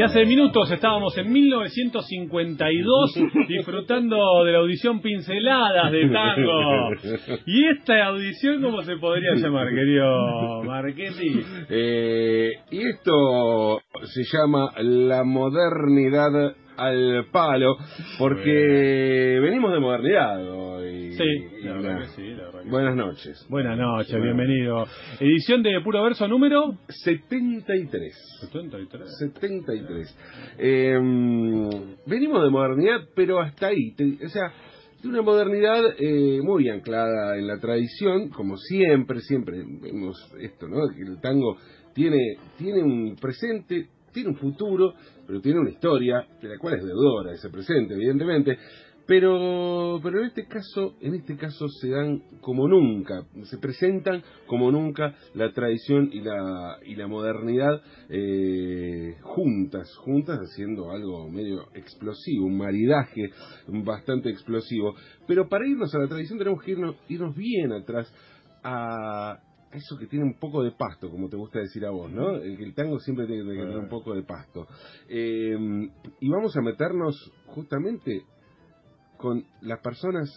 Y hace minutos estábamos en 1952 disfrutando de la audición Pinceladas de Tango. ¿Y esta audición cómo se podría llamar, querido Marchetti? Eh, y esto se llama La modernidad al palo, porque venimos de modernidad hoy. Sí, la verdad que sí, Buenas noches. Buenas noches, bienvenido. Edición de Puro Verso número 73. 73. 73. Eh, venimos de modernidad, pero hasta ahí. Te- o sea, de una modernidad eh, muy anclada en la tradición, como siempre, siempre vemos esto, ¿no? Que el tango tiene, tiene un presente, tiene un futuro, pero tiene una historia, de la cual es deudora ese presente, evidentemente. Pero, pero en este caso, en este caso se dan como nunca, se presentan como nunca la tradición y la, y la modernidad eh, juntas, juntas haciendo algo medio explosivo, un maridaje bastante explosivo. Pero para irnos a la tradición tenemos que irnos, irnos bien atrás a eso que tiene un poco de pasto, como te gusta decir a vos, ¿no? El, tango siempre tiene que tener un poco de pasto. Eh, y vamos a meternos justamente con las personas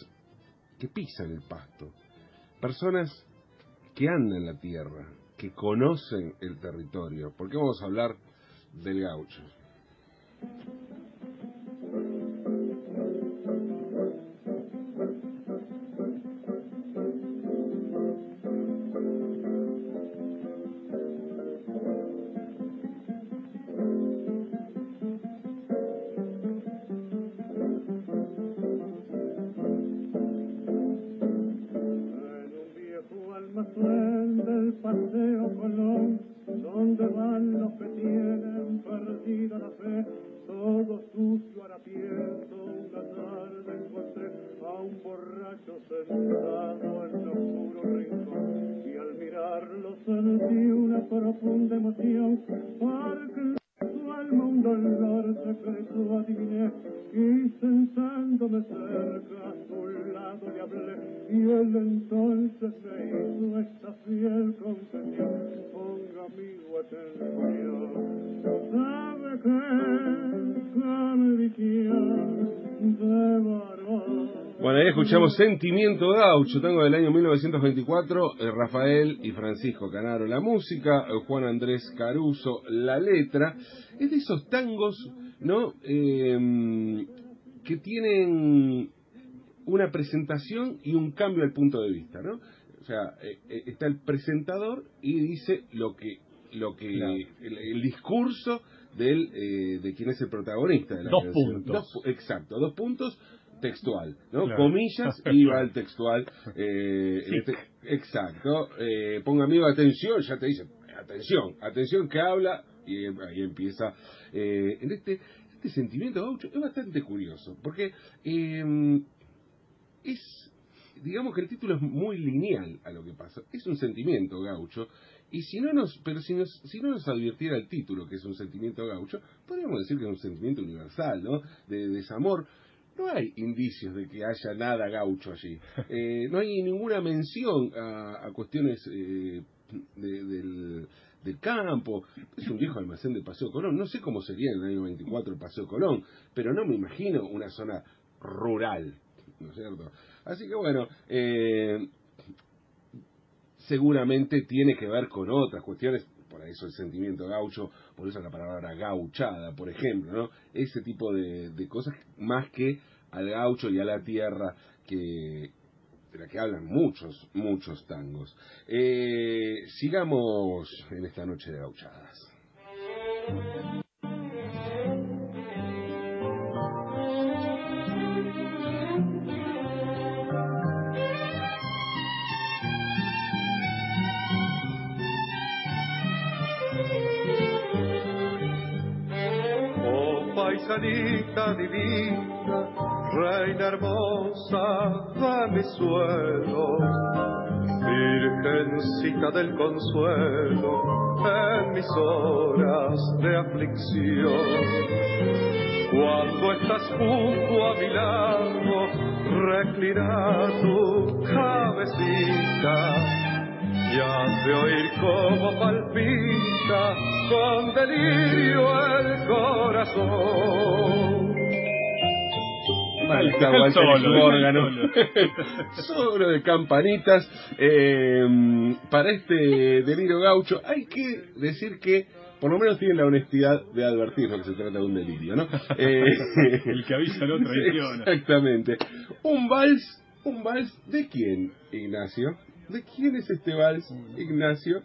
que pisan el pasto, personas que andan la tierra, que conocen el territorio, porque vamos a hablar del gaucho. Paseo Colón, donde van los que tienen perdida la fe, todo sucio harapiento, una tarde encontré a un borracho sentado en un oscuro rincón, y al mirarlo sentí una profunda emoción, porque su alma un dolor secreto adiviné, y sentándome cerca a su lado le hablé, y él entonces me hizo esta fiel confesión, ponga amigo atención, sabe que religión de varón. Bueno, ahí escuchamos Sentimiento Gaucho, tango del año 1924, eh, Rafael y Francisco Canaro la música, eh, Juan Andrés Caruso la letra. Es de esos tangos, ¿no? Eh, que tienen una presentación y un cambio al punto de vista, ¿no? O sea, eh, eh, está el presentador y dice lo que lo que Claro. el, el discurso del eh, de quién es el protagonista de la Dos canción. puntos. Dos exacto, dos puntos textual, ¿no? Claro. Comillas y va el textual. eh, Sí. este- exacto. Eh, ponga amigo atención, ya te dice atención, atención que habla y eh, ahí empieza. Eh, en este este sentimiento gaucho es bastante curioso porque eh, es digamos que el título es muy lineal a lo que pasa. Es un sentimiento gaucho. Y si no nos, pero si, nos, si no nos advirtiera el título que es un sentimiento gaucho, podríamos decir que es un sentimiento universal, ¿no? De desamor. No hay indicios de que haya nada gaucho allí. Eh, no hay ninguna mención a, cuestiones eh, de- del, del campo. Es un viejo almacén de Paseo Colón. No sé cómo sería en el año 24 el Paseo Colón, pero no me imagino una zona rural, ¿no es cierto? Así que bueno, eh, seguramente tiene que ver con otras cuestiones, por eso el sentimiento gaucho, por eso la palabra gauchada, por ejemplo, ¿no? Ese tipo de, de cosas más que al gaucho y a la tierra que de la que hablan muchos, muchos tangos. Eh, sigamos en esta noche de gauchadas. Oh, paisanita divina reina hermosa de mis suelos, virgencita del consuelo en mis horas de aflicción. Cuando estás junto a mi lado, reclina tu cabecita y has de oír cómo palpita con delirio el corazón. Walter solo, el Solo de campanitas. eh, para este delirio gaucho, hay que decir que por lo menos tienen la honestidad de advertirnos que se trata de un delirio, ¿no? Eh, El que avisa no traiciona. Exactamente. Un vals, un vals de quién, Ignacio? ¿De quién es este vals, Ignacio?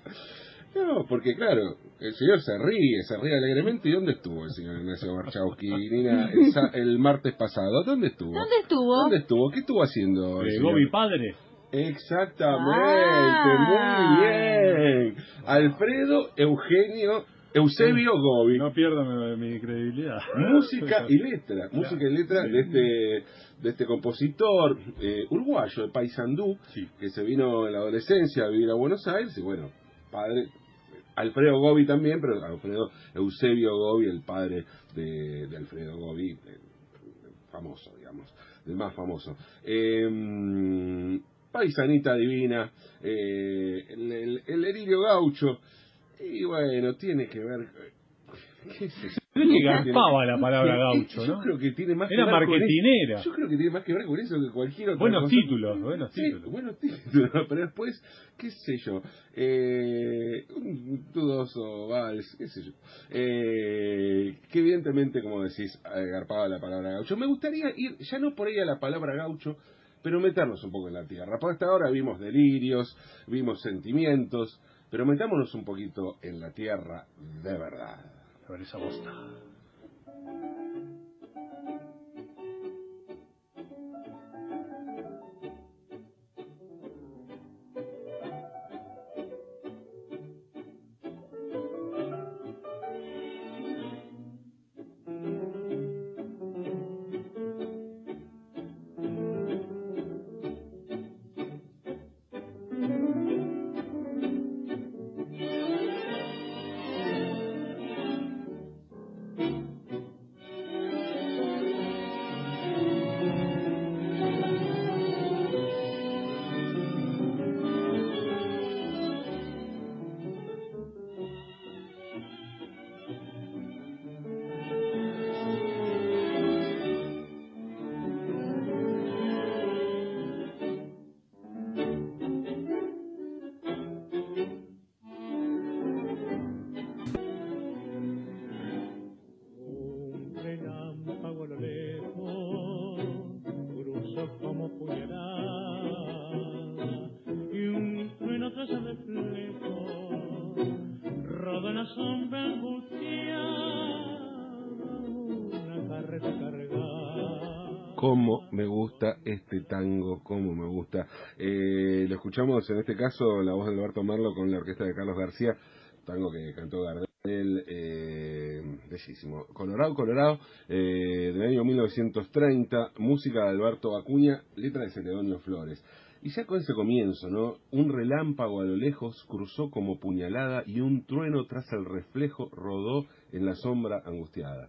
No, porque claro, el señor se ríe, se ríe alegremente. ¿Y dónde estuvo el señor Ignacio Marchowski, Nina, el, martes pasado? ¿Dónde estuvo? ¿Dónde estuvo? ¿Dónde estuvo? ¿Qué estuvo haciendo? el mi padre. Exactamente, Ah. muy bien. Alfredo Eugenio Eusebio Gobi. No pierda mi, mi credibilidad. Música y letra, música y letra de este de este compositor eh, uruguayo de Paysandú Sí. que se vino en la adolescencia a vivir a Buenos Aires y bueno, padre Alfredo Gobi también, pero Alfredo Eusebio Gobi, el padre de, Alfredo Gobi, eh, famoso, digamos, el más famoso. Eh, paisanita divina, eh, el, el, Eririo Gaucho, y bueno, tiene que ver... ¿Qué sé? Creo que garpaba la palabra gaucho, Yo ¿no? creo que tiene más Era que marketinera. Yo creo que tiene más que ver con eso que cualquier otra Buenos cosa. títulos, buenos Sí, títulos. buenos títulos, pero después, qué sé yo, eh, un dudoso vals, qué sé yo, eh, que evidentemente, como decís, agarpaba la palabra gaucho. Me gustaría ir, ya no por ahí a la palabra gaucho, pero meternos un poco en la tierra. Por hasta ahora vimos delirios, vimos sentimientos, pero metámonos un poquito en la tierra de verdad. A ver esa. Gusta este tango, cómo me gusta. Eh, lo escuchamos en este caso, la voz de Alberto Marlo con la orquesta de Carlos García, tango que cantó Gardel, eh, bellísimo. Colorado, Colorado, eh, del año 1930, música de Alberto Acuña, letra de Celedonio Flores. Y ya con ese comienzo, ¿no? Un relámpago a lo lejos cruzó como puñalada y un trueno tras el reflejo rodó en la sombra angustiada.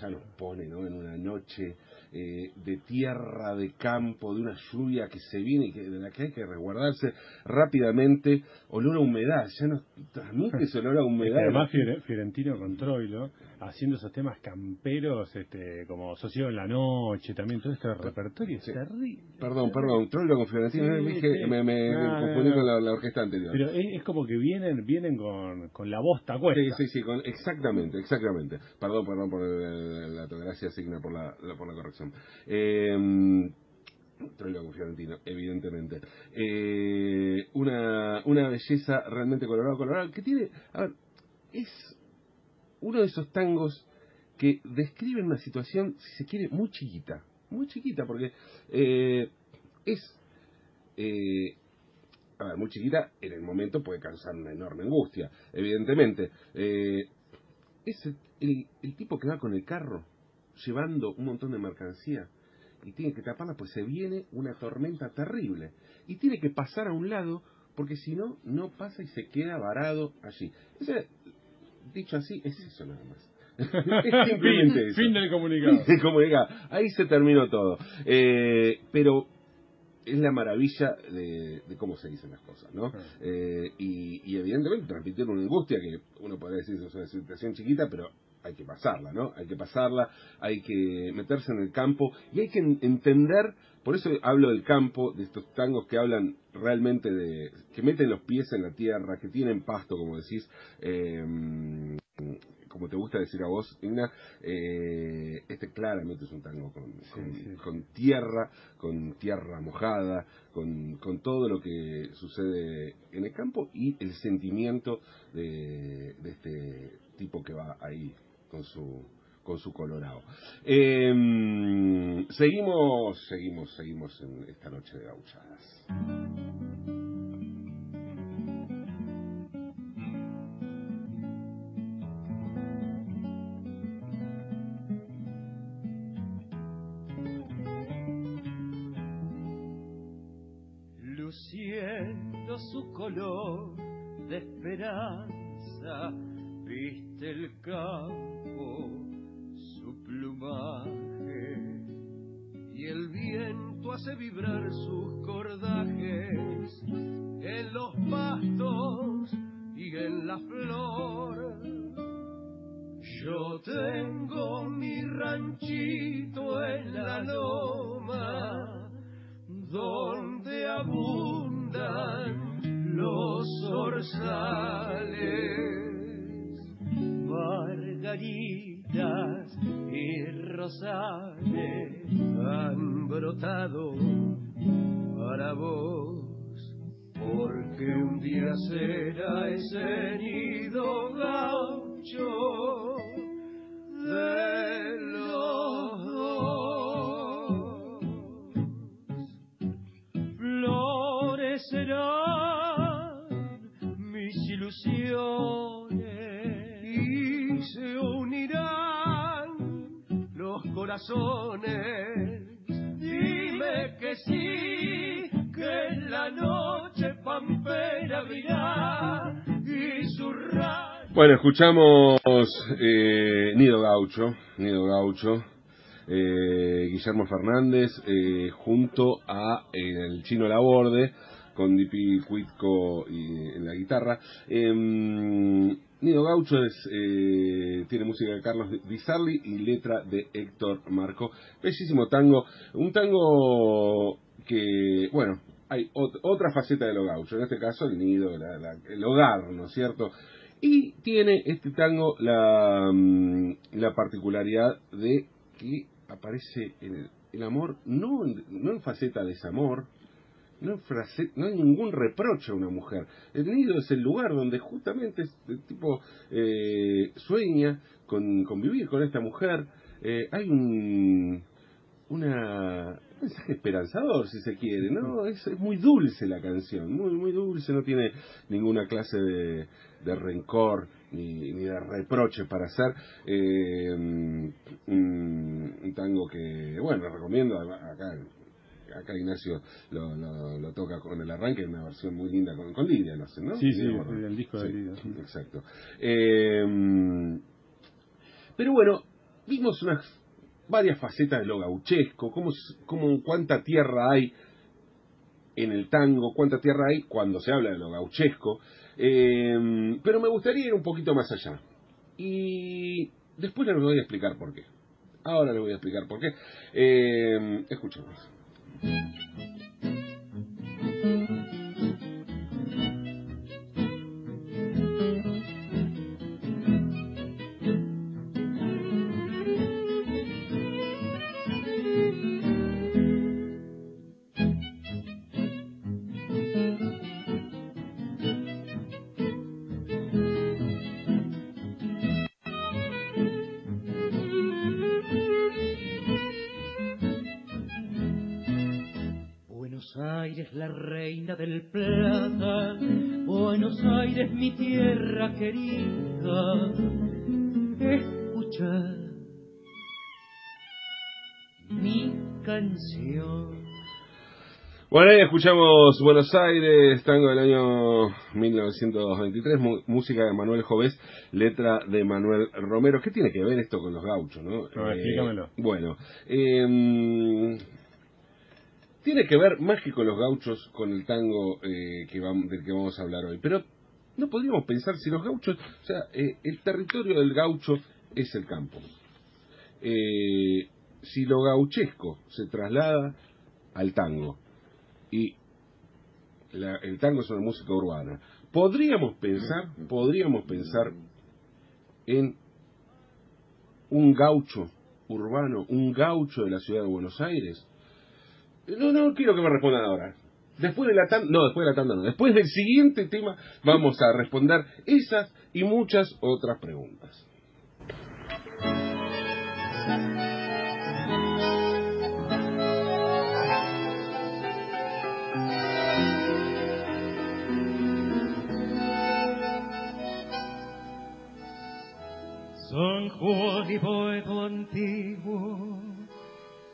Ya nos pone, ¿no? En una noche eh, de tierra, de campo, de una lluvia que se viene y que, de la que hay que resguardarse rápidamente. Olor a humedad, ya nos transmite ese olor a Es que humedad. además Fiore- Fiorentino con Troilo, haciendo esos temas camperos, este, como Socio en la Noche, también todo este repertorio es Sí. terrible. Perdón, perdón, Troilo con Fiorentino, Sí, me, sí. me, me confundí no. con la, la orquesta anterior. Pero es, es como que vienen vienen con, con la bosta cuesta. Sí, sí, sí, con- exactamente, exactamente. Perdón, perdón por el- la autogracia signa por la, la- por la corrección. Eh, Troilo con Fiorentino, evidentemente. Eh, una, una belleza realmente colorado, colorado, que tiene, a ver, es uno de esos tangos que describen una situación, si se quiere, muy chiquita, muy chiquita, porque eh, es, eh, a ver, muy chiquita, en el momento puede causar una enorme angustia, evidentemente. Eh, es el, tipo que va con el carro, llevando un montón de mercancía y tiene que taparla, pues se viene una tormenta terrible. Y tiene que pasar a un lado, porque si no, no pasa y se queda varado allí. Ese, dicho así, es eso nada más. es simplemente fin, eso. fin del comunicado. Fin del comunicado. Ahí se terminó todo. Eh, pero es la maravilla de, de cómo se dicen las cosas, ¿no? Eh, y, y evidentemente transmitir una angustia que uno podría decir es una situación chiquita, pero hay que pasarla, ¿no? Hay que pasarla, hay que meterse en el campo y hay que en- entender, por eso hablo del campo, de estos tangos que hablan realmente de, que meten los pies en la tierra, que tienen pasto, como decís, eh, como te gusta decir a vos, Igna, eh, este claramente es un tango con, con- sí. con tierra, con tierra mojada, con, con todo lo que sucede en el campo y el sentimiento de, de este tipo que va ahí con su con su colorado. Eh, seguimos, seguimos, seguimos en esta noche de gauchadas. luciendo su color de esperanza, viste el campo, margaritas y rosales han brotado para vos, porque un día será ese nido gaucho de corazones. Dime que sí, que en la noche pampera virá y su Bueno, escuchamos eh, Nido Gaucho, Nido Gaucho, eh, Guillermo Fernández, eh, junto a eh, el chino Laborde, con Dipi Cuitco y, en la guitarra. Nido Gaucho es, eh, tiene música de Carlos Di Sarli y letra de Héctor Marco. Bellísimo tango, un tango que, bueno, hay ot- otra faceta de lo gaucho, en este caso el nido, la- la- el hogar, ¿no es cierto? Y tiene este tango la, mm, la particularidad de que aparece el, el amor no no en faceta de desamor, no, frase- no hay ningún reproche a una mujer. El nido es el lugar donde justamente este tipo eh, sueña con, con vivir con esta mujer. Eh, hay un, una, un mensaje esperanzador, si se quiere, ¿no? Es, es muy dulce la canción, muy, muy dulce, no tiene ninguna clase de, de rencor ni, ni de reproche para hacer. Eh, un, un tango que, bueno, recomiendo acá. Acá Ignacio lo, lo, lo toca con el arranque, una versión muy linda con, con Lidia, no sé, ¿no? Sí, sí, el disco de Sí, Lidia, sí. Exacto. Eh, pero bueno, vimos unas varias facetas de lo gauchesco, cómo, cómo, cuánta tierra hay en el tango, cuánta tierra hay cuando se habla de lo gauchesco, eh, pero me gustaría ir un poquito más allá. Y después les voy a explicar por qué. Ahora les voy a explicar por qué. Eh, escuchemos. Thank you. La reina del plata, Buenos Aires, mi tierra querida, escucha mi canción. Bueno, ahí escuchamos Buenos Aires, tango del año 1923, mu- música de Manuel Jovés, letra de Manuel Romero. ¿Qué tiene que ver esto con los gauchos, no? Ver, explícamelo. Bueno, eh, tiene que ver más que con los gauchos, con el tango eh, que del que vamos a hablar hoy. Pero no podríamos pensar si los gauchos, o sea, eh, el territorio del gaucho es el campo. Eh, si lo gauchesco se traslada al tango y la- el tango es una música urbana, podríamos pensar, podríamos pensar en un gaucho urbano, un gaucho de la ciudad de Buenos Aires. No, no quiero que me respondan ahora. Después de la tanda, no, después de la tanda no. Después del siguiente tema vamos a responder esas y muchas otras preguntas. San Juan y Boedo antiguo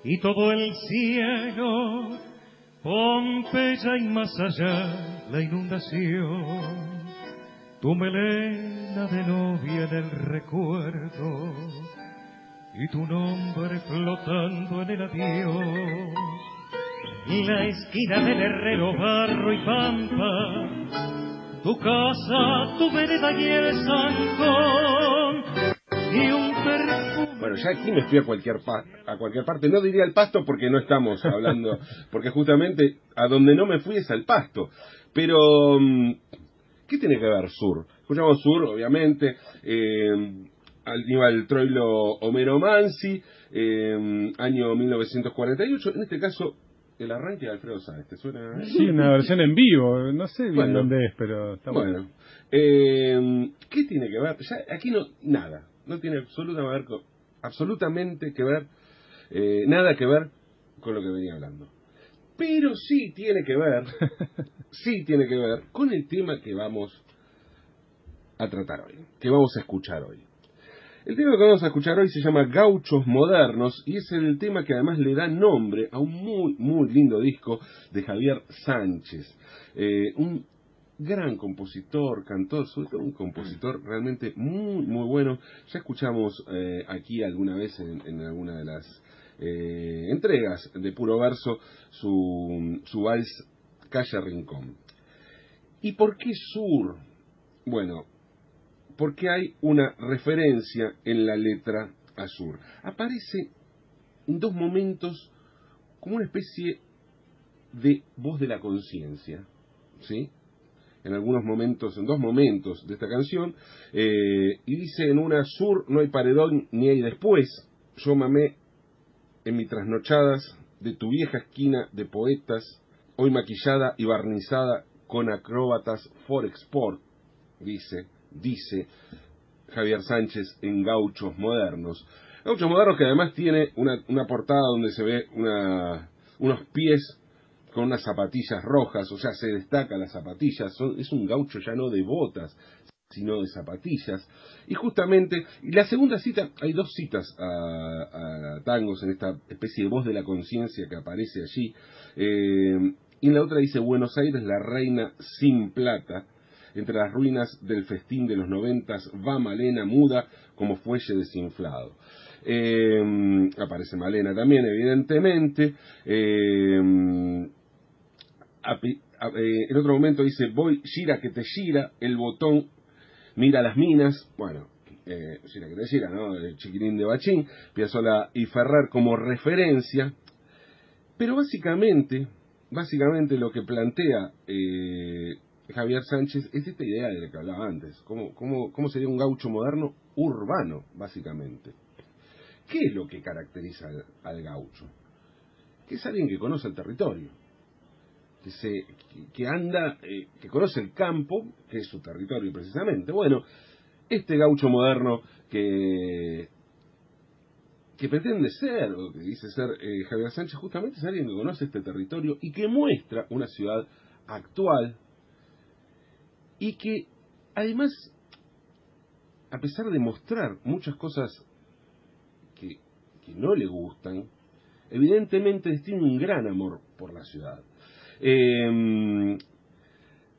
y todo el cielo, Pompeya y más allá la inundación, tu melena de novia en el recuerdo y tu nombre flotando en el adiós. La esquina del herrero, barro y pampa, tu casa, tu vereda y el zancón, y un. Bueno, ya aquí me fui a cualquier pa- a cualquier parte. No diría el pasto porque no estamos hablando, porque justamente a donde no me fui es al pasto. Pero, mm, ¿qué tiene que ver sur? Escuchamos sur, obviamente. Eh, Aníbal Troilo Homero Mansi, eh, año 1948. En este caso, el arranque de Alfredo Sáenz. ¿Te suena? Sí, una versión en vivo. No sé bien Bueno. dónde es, pero está bueno. Bueno, eh, ¿qué tiene que ver? Ya, aquí no, nada, no tiene absoluta ver con- absolutamente que ver, eh, nada que ver con lo que venía hablando. Pero sí tiene que ver, sí tiene que ver con el tema que vamos a tratar hoy, que vamos a escuchar hoy. El tema que vamos a escuchar hoy se llama Gauchos Modernos y es el tema que además le da nombre a un muy, muy lindo disco de Javier Sánchez. Eh, un gran compositor, cantor, sobre todo un compositor realmente muy, muy bueno. Ya escuchamos eh, aquí alguna vez en, en alguna de las eh, entregas de puro verso su, su vals Calle Rincón. ¿Y por qué sur? Bueno, porque hay una referencia en la letra a sur. Aparece en dos momentos como una especie de voz de la conciencia, ¿sí? En algunos momentos, en dos momentos de esta canción, eh, y dice en una sur no hay paredón ni hay después, yo mamé en mis trasnochadas de tu vieja esquina de poetas, hoy maquillada y barnizada con acróbatas for export, dice, dice Javier Sánchez en Gauchos Modernos. Gauchos Modernos que además tiene una, una portada donde se ve una, unos pies con unas zapatillas rojas, o sea, se destaca las zapatillas, es un gaucho ya no de botas, sino de zapatillas. Y justamente, y la segunda cita, hay dos citas a, tangos en esta especie de voz de la conciencia que aparece allí, eh, y la otra dice Buenos Aires, la reina sin plata, entre las ruinas del festín de los noventas va Malena muda como fuelle desinflado. Eh, aparece Malena también, evidentemente. Eh, eh, en otro momento dice, voy, gira que te gira, el botón, mira las minas, bueno, eh, gira que te gira, ¿no? El chiquilín de Bachín, Piazzolla y Ferrer como referencia, pero básicamente, básicamente lo que plantea eh, Javier Sánchez es esta idea de la que hablaba antes, ¿cómo, cómo, cómo sería un gaucho moderno urbano, básicamente. ¿Qué es lo que caracteriza al, al gaucho? Que es alguien que conoce el territorio, que, se, que, anda, eh, que conoce el campo, que es su territorio precisamente. Bueno, este gaucho moderno que, que pretende ser, o que dice ser eh, Javier Sánchez, justamente es alguien que conoce este territorio y que muestra una ciudad actual y que además, a pesar de mostrar muchas cosas que, que no le gustan, evidentemente tiene un gran amor por la ciudad. Eh,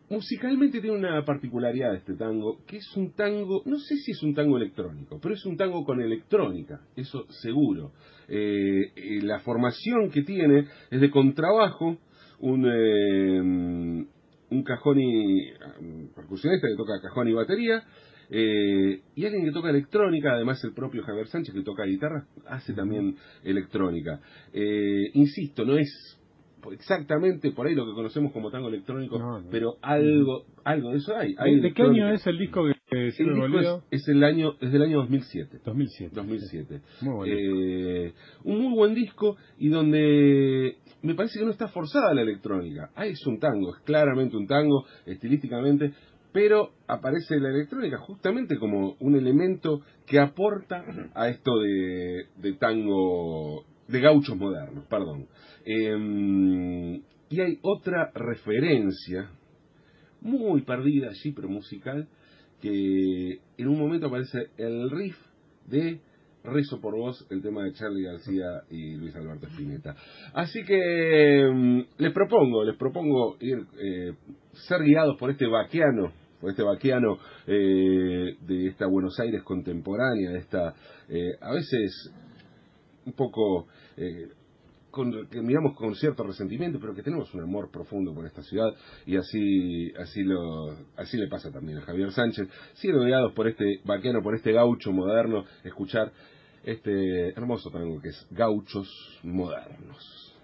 musicalmente tiene una particularidad este tango, que es un tango, no sé si es un tango electrónico, pero es un tango con electrónica, eso seguro. Eh, eh, la formación que tiene es de contrabajo, un, eh, un cajón y un percusionista que toca cajón y batería, eh, y alguien que toca electrónica, además el propio Javier Sánchez que toca guitarra, hace también electrónica. Eh, insisto, no es exactamente por ahí lo que conocemos como tango electrónico, No, no. pero algo algo de eso hay. hay ¿De qué año es el disco que que El disco es, es el año, es del año 2007. 2007. 2007. Muy bueno. Eh, un muy buen disco y donde me parece que no está forzada la electrónica. Ah, es un tango, es claramente un tango, estilísticamente, pero aparece la electrónica justamente como un elemento que aporta a esto de, de tango, de gauchos modernos, perdón. Eh, y hay otra referencia, muy perdida allí, pero musical, que en un momento aparece el riff de Rezo por vos, el tema de Charlie García y Luis Alberto Spinetta. Así que mm, les propongo, les propongo ir, eh, ser guiados por este vaquiano, por este vaquiano eh, de esta Buenos Aires contemporánea, de esta, eh, a veces un poco eh, que miramos con cierto resentimiento, pero que tenemos un amor profundo por esta ciudad y así así lo así le pasa también a Javier Sánchez. Siendo guiados por este vaquero, por este gaucho moderno, escuchar este hermoso tango que es Gauchos Modernos.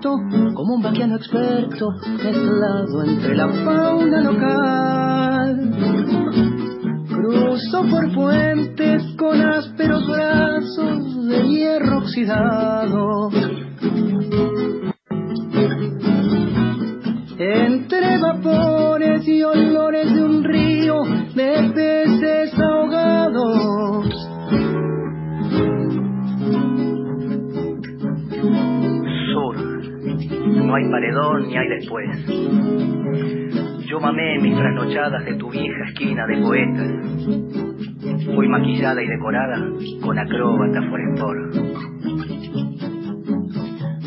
Como un vaquiano experto, mezclado entre la fauna local. Cruzo por puentes con ásperos brazos de hierro oxidado. Entre vapores hay paredón ni hay después. Yo mamé mis trasnochadas de tu vieja esquina de poetas. Fui maquillada y decorada con acróbata forestor.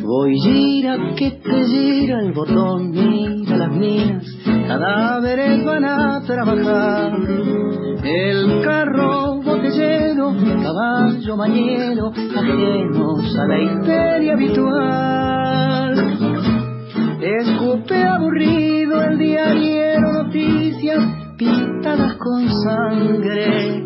Voy gira que te gira el botón, mira las minas, cadáveres van a trabajar. El carro botellero, caballo mañero, ajenos a la histeria habitual. Escupe aburrido el diariero noticias pintadas con sangre.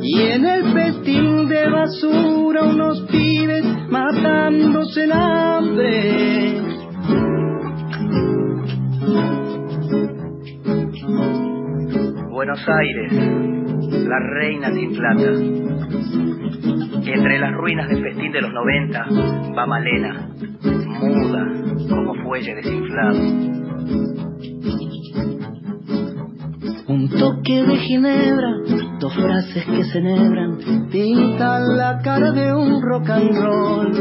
Y en el festín de basura unos pibes matándose en hambre. Buenos Aires, la reina sin plata. Entre las ruinas del festín de los 90 va Malena, muda como fuelle desinflado. Un toque de ginebra, dos frases que se enhebran, pintan la cara de un rock and roll.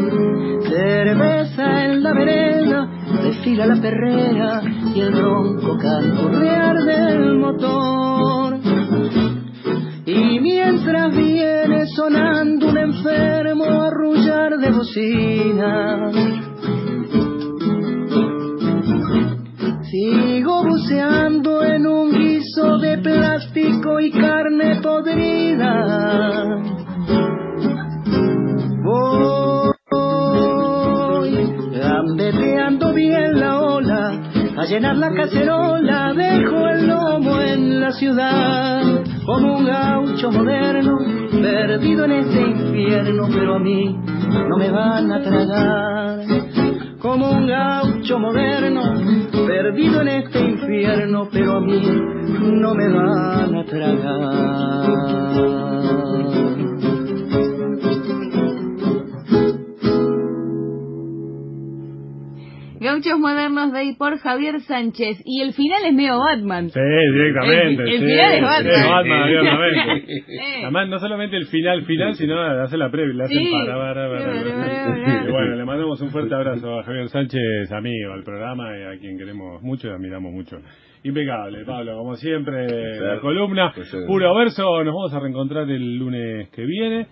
Cerveza en la vereda, desfila la perrera y el ronco canturrear del motor. Sigo buceando en un guiso de plástico y carne podrida. Voy gambeteando bien la ola, a llenar la cacerola, dejo el lomo en la ciudad, como un gaucho moderno, perdido en este infierno, pero a mí no me van a tragar. como un gaucho moderno, perdido en este infierno, pero a mí no me van a tragar. Gauchos Modernos de ahí por Javier Sánchez. Y el final es medio Batman. Sí, directamente. El- el sí, final es Batman. es Batman, abiertamente. Eh. Además, no solamente el final final, sino hace la previa, le hace Sí. el para, para, para. Y bueno, le mandamos un fuerte abrazo a Javier Sánchez, amigo al programa y a quien queremos mucho y admiramos mucho. Impecable, Pablo, como siempre, la columna, Placer. puro verso. Nos vamos a reencontrar el lunes que viene.